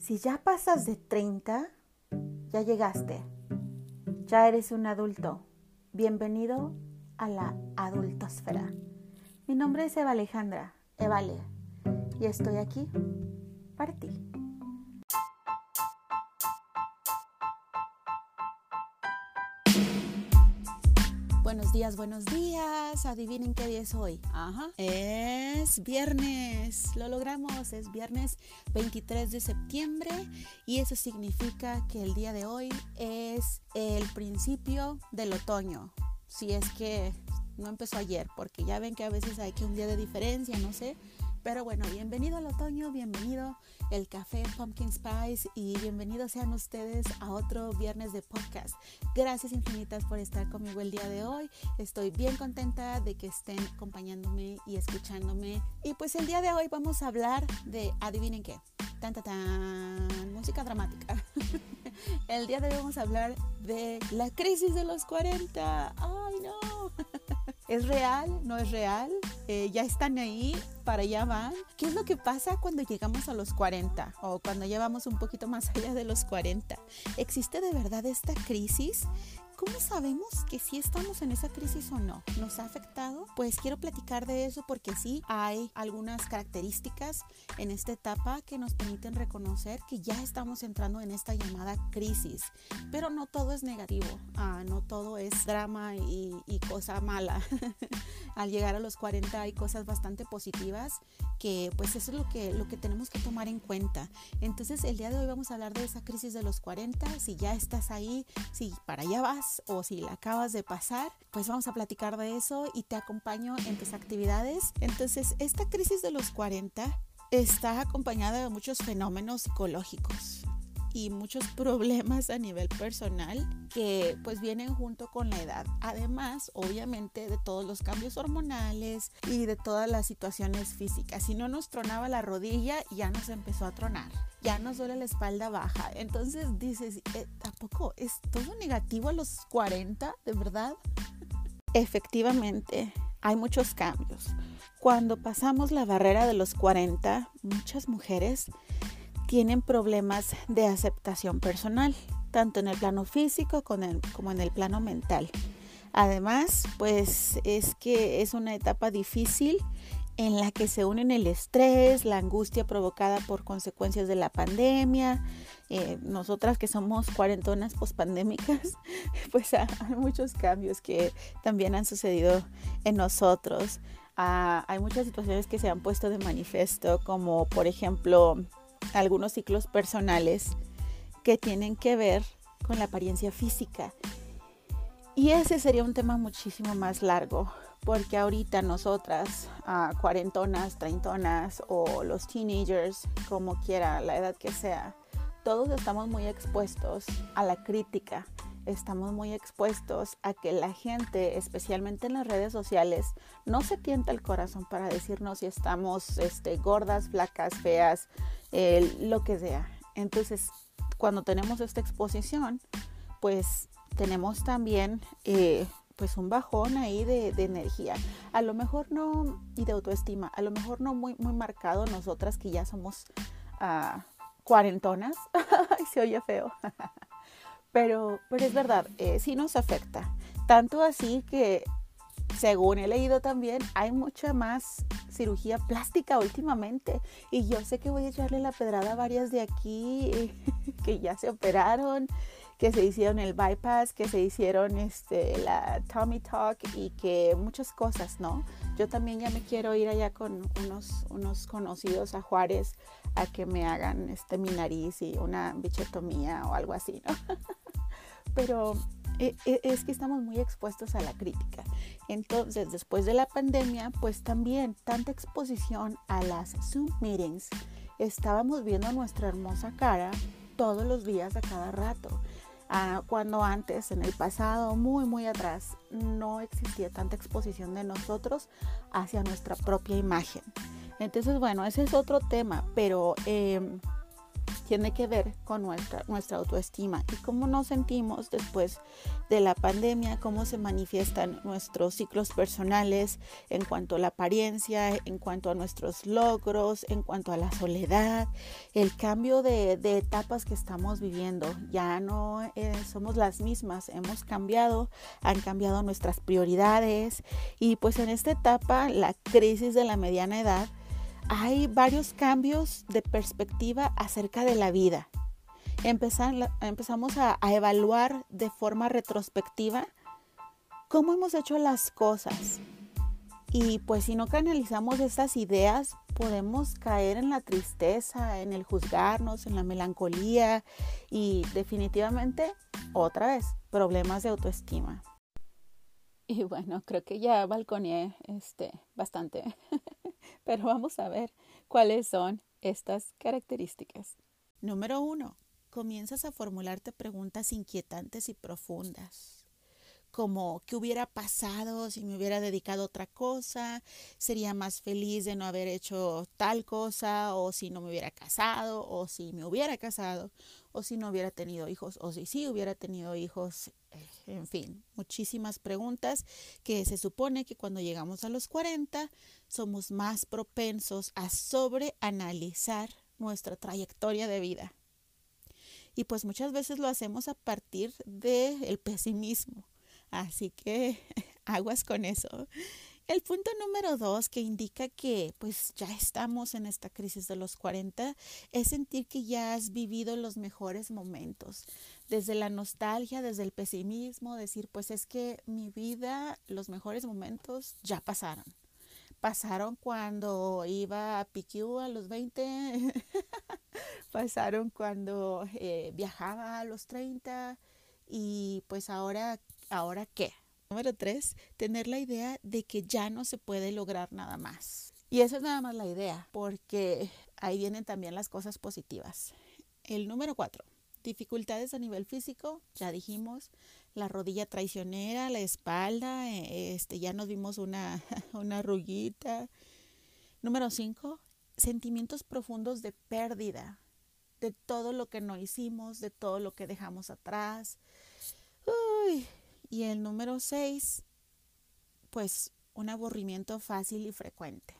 Si ya pasas de 30, ya llegaste. Ya eres un adulto. Bienvenido a la adultosfera. Mi nombre es Eva Alejandra, Evale, y estoy aquí para ti. Buenos días, buenos días. Adivinen qué día es hoy. Ajá. Es viernes. Lo logramos. Es viernes 23 de septiembre y eso significa que el día de hoy es el principio del otoño. Si es que no empezó ayer, porque ya ven que a veces hay que un día de diferencia, no sé. Pero bueno, bienvenido al otoño, bienvenido el café Pumpkin Spice y bienvenidos sean ustedes a otro viernes de podcast. Gracias infinitas por estar conmigo el día de hoy. Estoy bien contenta de que estén acompañándome y escuchándome. Y pues el día de hoy vamos a hablar de, adivinen qué, tan, tan, tan música dramática. el día de hoy vamos a hablar de la crisis de los 40. ¡Ay no! ¿Es real? ¿No es real? Eh, ¿Ya están ahí? ¿Para allá van? ¿Qué es lo que pasa cuando llegamos a los 40 o cuando llevamos un poquito más allá de los 40? ¿Existe de verdad esta crisis? ¿Cómo sabemos que si estamos en esa crisis o no? ¿Nos ha afectado? Pues quiero platicar de eso porque sí hay algunas características en esta etapa que nos permiten reconocer que ya estamos entrando en esta llamada crisis. Pero no todo es negativo, ah, no todo es drama y, y cosa mala. Al llegar a los 40 hay cosas bastante positivas que pues eso es lo que, lo que tenemos que tomar en cuenta. Entonces el día de hoy vamos a hablar de esa crisis de los 40, si ya estás ahí, si para allá vas o si la acabas de pasar, pues vamos a platicar de eso y te acompaño en tus actividades. Entonces, esta crisis de los 40 está acompañada de muchos fenómenos psicológicos y muchos problemas a nivel personal que pues vienen junto con la edad. Además, obviamente, de todos los cambios hormonales y de todas las situaciones físicas. Si no nos tronaba la rodilla, ya nos empezó a tronar. Ya nos duele la espalda baja. Entonces dices, eh, ¿tampoco es todo negativo a los 40? ¿De verdad? Efectivamente, hay muchos cambios. Cuando pasamos la barrera de los 40, muchas mujeres tienen problemas de aceptación personal, tanto en el plano físico como en el plano mental. Además, pues es que es una etapa difícil en la que se unen el estrés, la angustia provocada por consecuencias de la pandemia. Eh, nosotras que somos cuarentonas pospandémicas, pues hay muchos cambios que también han sucedido en nosotros. Ah, hay muchas situaciones que se han puesto de manifiesto, como por ejemplo algunos ciclos personales que tienen que ver con la apariencia física. Y ese sería un tema muchísimo más largo, porque ahorita nosotras, cuarentonas, treintonas o los teenagers, como quiera, la edad que sea, todos estamos muy expuestos a la crítica, estamos muy expuestos a que la gente, especialmente en las redes sociales, no se tienta el corazón para decirnos si estamos este, gordas, flacas, feas, lo que sea. Entonces, cuando tenemos esta exposición, pues tenemos también eh, pues un bajón ahí de, energía. A lo mejor no, y de autoestima, a lo mejor no muy, muy marcado nosotras que ya somos uh, cuarentonas. Se oye feo. pero, pero es verdad, eh, sí nos afecta. Tanto así que según he leído también, hay mucha más cirugía plástica últimamente. Y yo sé que voy a echarle la pedrada a varias de aquí que ya se operaron, que se hicieron el bypass, que se hicieron este, la tummy talk y que muchas cosas, ¿no? Yo también ya me quiero ir allá con unos, unos conocidos a Juárez a que me hagan este, mi nariz y una bichetomía o algo así, ¿no? Pero e, e, es que estamos muy expuestos a la crítica. Entonces, después de la pandemia, pues también tanta exposición a las Zoom meetings, estábamos viendo nuestra hermosa cara todos los días a cada rato. Ah, cuando antes, en el pasado, muy, muy atrás, no existía tanta exposición de nosotros hacia nuestra propia imagen. Entonces, bueno, ese es otro tema, pero em, tiene que ver con nuestra, nuestra autoestima y cómo nos sentimos después de la pandemia, cómo se manifiestan nuestros ciclos personales en cuanto a la apariencia, en cuanto a nuestros logros, en cuanto a la soledad, el cambio de, etapas que estamos viviendo. Ya no eh, somos las mismas, hemos cambiado, han cambiado nuestras prioridades y pues en esta etapa, la crisis de la mediana edad, hay varios cambios de perspectiva acerca de la vida. empezamos a, evaluar de forma retrospectiva cómo hemos hecho las cosas. Y pues si no canalizamos esas ideas, podemos caer en la tristeza, en el juzgarnos, en la melancolía y definitivamente, otra vez, problemas de autoestima. Y bueno, creo que ya balconeé este, bastante. Pero vamos a ver cuáles son estas características. Número uno, comienzas a formularte preguntas inquietantes y profundas como qué hubiera pasado si me hubiera dedicado a otra cosa, sería más feliz de no haber hecho tal cosa, o si no me hubiera casado, o si me hubiera casado, o si no hubiera tenido hijos, o si sí hubiera tenido hijos, en fin, muchísimas preguntas que se supone que cuando llegamos a los 40 somos más propensos a sobreanalizar nuestra trayectoria de vida. Y pues muchas veces lo hacemos a partir del pesimismo. Así que aguas con eso. El punto número dos que indica que pues ya estamos en esta crisis de los 40 es sentir que ya has vivido los mejores momentos. Desde la nostalgia, desde el pesimismo, decir pues es que mi vida, los mejores momentos ya pasaron. Pasaron cuando iba a PQ a los 20, pasaron cuando eh, viajaba a los 30 y pues ahora, ¿ahora qué? Número tres, tener la idea de que ya no se puede lograr nada más. Y eso es nada más la idea, porque ahí vienen también las cosas positivas. El número cuatro, dificultades a nivel físico, ya dijimos, la rodilla traicionera, la espalda, este, ya nos vimos una, una arruguita. Número cinco, sentimientos profundos de pérdida, de todo lo que no hicimos, de todo lo que dejamos atrás. Uy, y el número seis, pues un aburrimiento fácil y frecuente.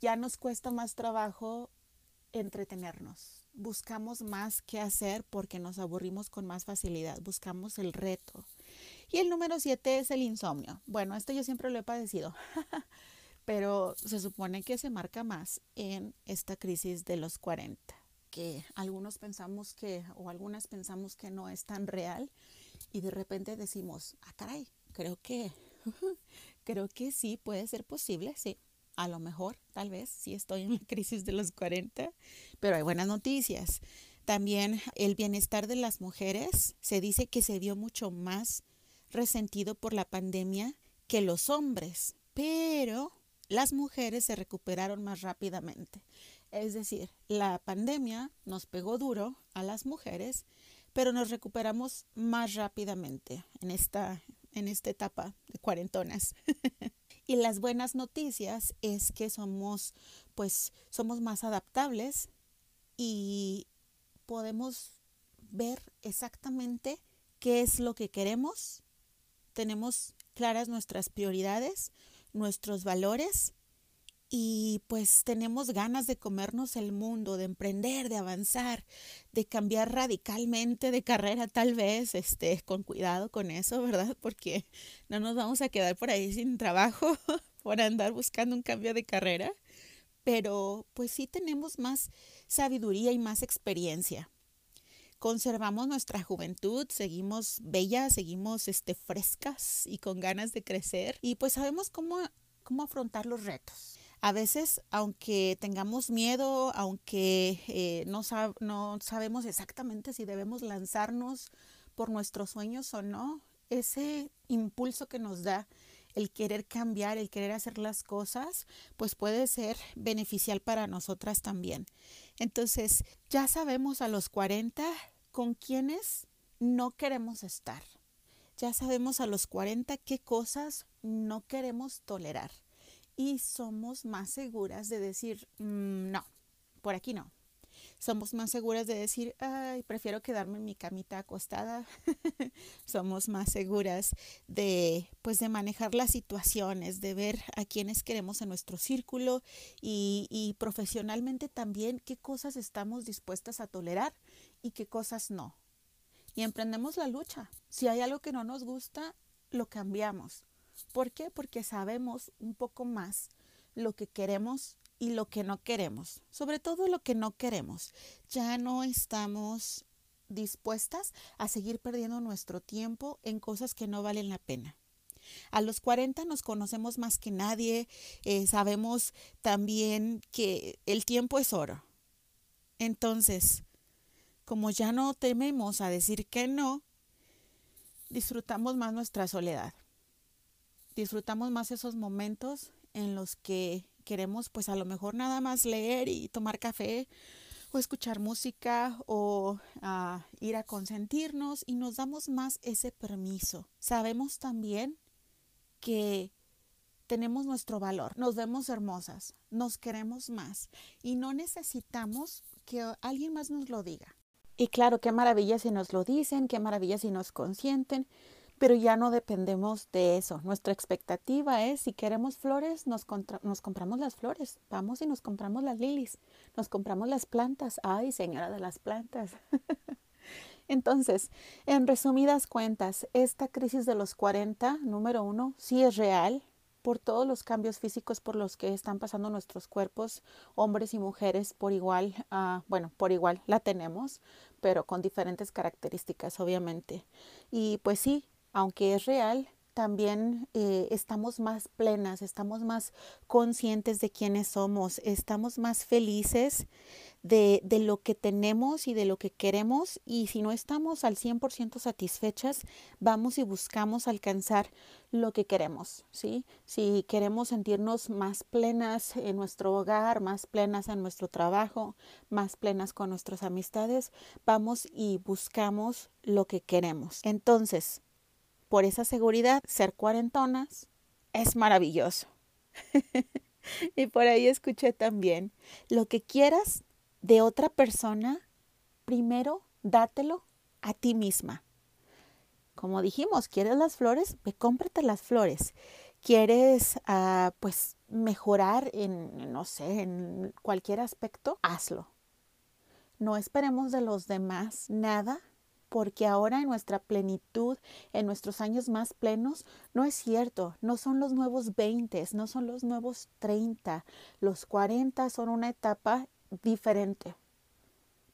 Ya nos cuesta más trabajo entretenernos. Buscamos más qué hacer porque nos aburrimos con más facilidad. Buscamos el reto. Y el número siete es el insomnio. Bueno, esto yo siempre lo he padecido, pero se supone que se marca más en esta crisis de los 40, que algunos pensamos que, o algunas pensamos que no es tan real y de repente decimos, ah, caray, creo que, creo que sí puede ser posible, sí. A lo mejor, tal vez, sí estoy en la crisis de los 40, pero hay buenas noticias. También el bienestar de las mujeres se dice que se vio mucho más resentido por la pandemia que los hombres, pero las mujeres se recuperaron más rápidamente. Es decir, la pandemia nos pegó duro a las mujeres, pero nos recuperamos más rápidamente en esta, en esta etapa de cuarentonas. y las buenas noticias es que somos, pues, somos más adaptables y podemos ver exactamente qué es lo que queremos. Tenemos claras nuestras prioridades, nuestros valores y pues tenemos ganas de comernos el mundo, de emprender, de avanzar, de cambiar radicalmente de carrera tal vez, este, con cuidado con eso, ¿verdad? Porque no nos vamos a quedar por ahí sin trabajo por andar buscando un cambio de carrera, pero pues sí tenemos más sabiduría y más experiencia. Conservamos nuestra juventud, seguimos bellas, seguimos este, frescas y con ganas de crecer y pues sabemos cómo, cómo afrontar los retos a veces, aunque tengamos miedo, aunque eh, no, no sabemos exactamente si debemos lanzarnos por nuestros sueños o no, ese impulso que nos da el querer cambiar, el querer hacer las cosas, pues puede ser beneficial para nosotras también. Entonces, ya sabemos a los 40 con quiénes no queremos estar. Ya sabemos a los 40 qué cosas no queremos tolerar y somos más seguras de decir, mm, no, por aquí no. somos más seguras de decir, ay, prefiero quedarme en mi camita acostada. somos más seguras de, pues, de manejar las situaciones, de ver a quienes queremos en nuestro círculo y, y profesionalmente también qué cosas estamos dispuestas a tolerar y qué cosas no. Y emprendemos la lucha. Si hay algo que no nos gusta, lo cambiamos. ¿Por qué? Porque sabemos un poco más lo que queremos y lo que no queremos, sobre todo lo que no queremos. Ya no estamos dispuestas a seguir perdiendo nuestro tiempo en cosas que no valen la pena. A los 40 nos conocemos más que nadie, eh, sabemos también que el tiempo es oro. Entonces, como ya no tememos a decir que no, disfrutamos más nuestra soledad. Disfrutamos más esos momentos en los que queremos pues a lo mejor nada más leer y tomar café o escuchar música o ah, ir a consentirnos y nos damos más ese permiso. Sabemos también que tenemos nuestro valor, nos vemos hermosas, nos queremos más y no necesitamos que alguien más nos lo diga. Y claro, qué maravilla si nos lo dicen, qué maravilla si nos consienten, pero ya no dependemos de eso. Nuestra expectativa es, si queremos flores, nos, nos compramos las flores. Vamos y nos compramos las lilies, nos compramos las plantas. Ay, señora de las plantas. Entonces, en resumidas cuentas, esta crisis de los 40, número uno, sí es real por todos los cambios físicos por los que están pasando nuestros cuerpos, hombres y mujeres, por igual, uh, bueno, por igual la tenemos, pero con diferentes características, obviamente. Y pues sí, aunque es real, también eh, estamos más plenas, estamos más conscientes de quiénes somos, estamos más felices de, de, lo que tenemos y de lo que queremos y si no estamos al 100% satisfechas, vamos y buscamos alcanzar lo que queremos, ¿sí? Si queremos sentirnos más plenas en nuestro hogar, más plenas en nuestro trabajo, más plenas con nuestras amistades, vamos y buscamos lo que queremos. Entonces, por esa seguridad, ser cuarentonas es maravilloso. y por ahí escuché también, lo que quieras de otra persona, primero dátelo a ti misma. Como dijimos, ¿quieres las flores? Ve, cómprate las flores. ¿Quieres, uh, pues, mejorar en, no sé, en cualquier aspecto? Hazlo. No esperemos de los demás nada porque ahora en nuestra plenitud, en nuestros años más plenos, no es cierto, no son los nuevos 20, no son los nuevos 30, los 40 son una etapa diferente,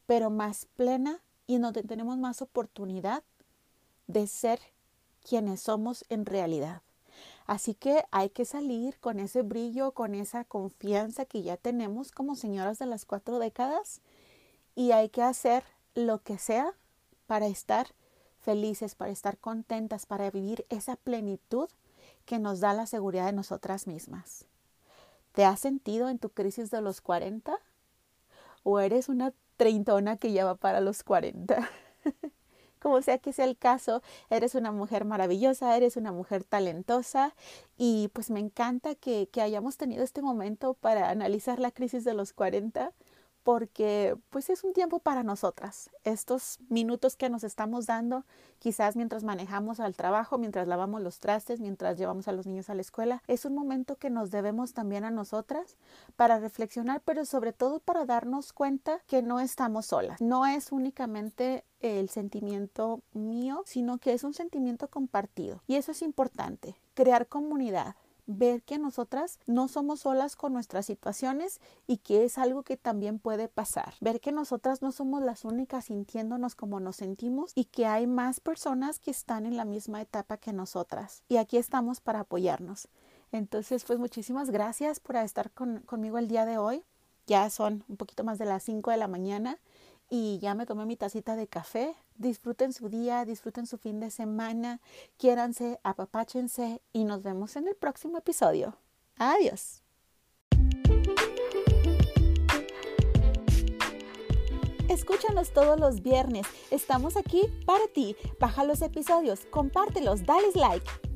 pero más plena y donde tenemos más oportunidad de ser quienes somos en realidad. Así que hay que salir con ese brillo, con esa confianza que ya tenemos como señoras de las cuatro décadas y hay que hacer lo que sea para estar felices, para estar contentas, para vivir esa plenitud que nos da la seguridad de nosotras mismas. ¿Te has sentido en tu crisis de los 40? ¿O eres una treintona que ya va para los 40? Como sea que sea el caso, eres una mujer maravillosa, eres una mujer talentosa y pues me encanta que, que hayamos tenido este momento para analizar la crisis de los 40 porque pues es un tiempo para nosotras. Estos minutos que nos estamos dando, quizás mientras manejamos al trabajo, mientras lavamos los trastes, mientras llevamos a los niños a la escuela, es un momento que nos debemos también a nosotras para reflexionar, pero sobre todo para darnos cuenta que no estamos solas. No es únicamente el sentimiento mío, sino que es un sentimiento compartido. Y eso es importante, crear comunidad, ver que nosotras no somos solas con nuestras situaciones y que es algo que también puede pasar. Ver que nosotras no somos las únicas sintiéndonos como nos sentimos y que hay más personas que están en la misma etapa que nosotras. Y aquí estamos para apoyarnos. Entonces, pues muchísimas gracias por estar conmigo el día de hoy. Ya son un poquito más de las 5 de la mañana y ya me tomé mi tacita de café. Disfruten su día, disfruten su fin de semana, quiéranse, apapáchense y nos vemos en el próximo episodio. Adiós. Escúchanos todos los viernes. Estamos aquí para ti. Baja los episodios, compártelos, dale like.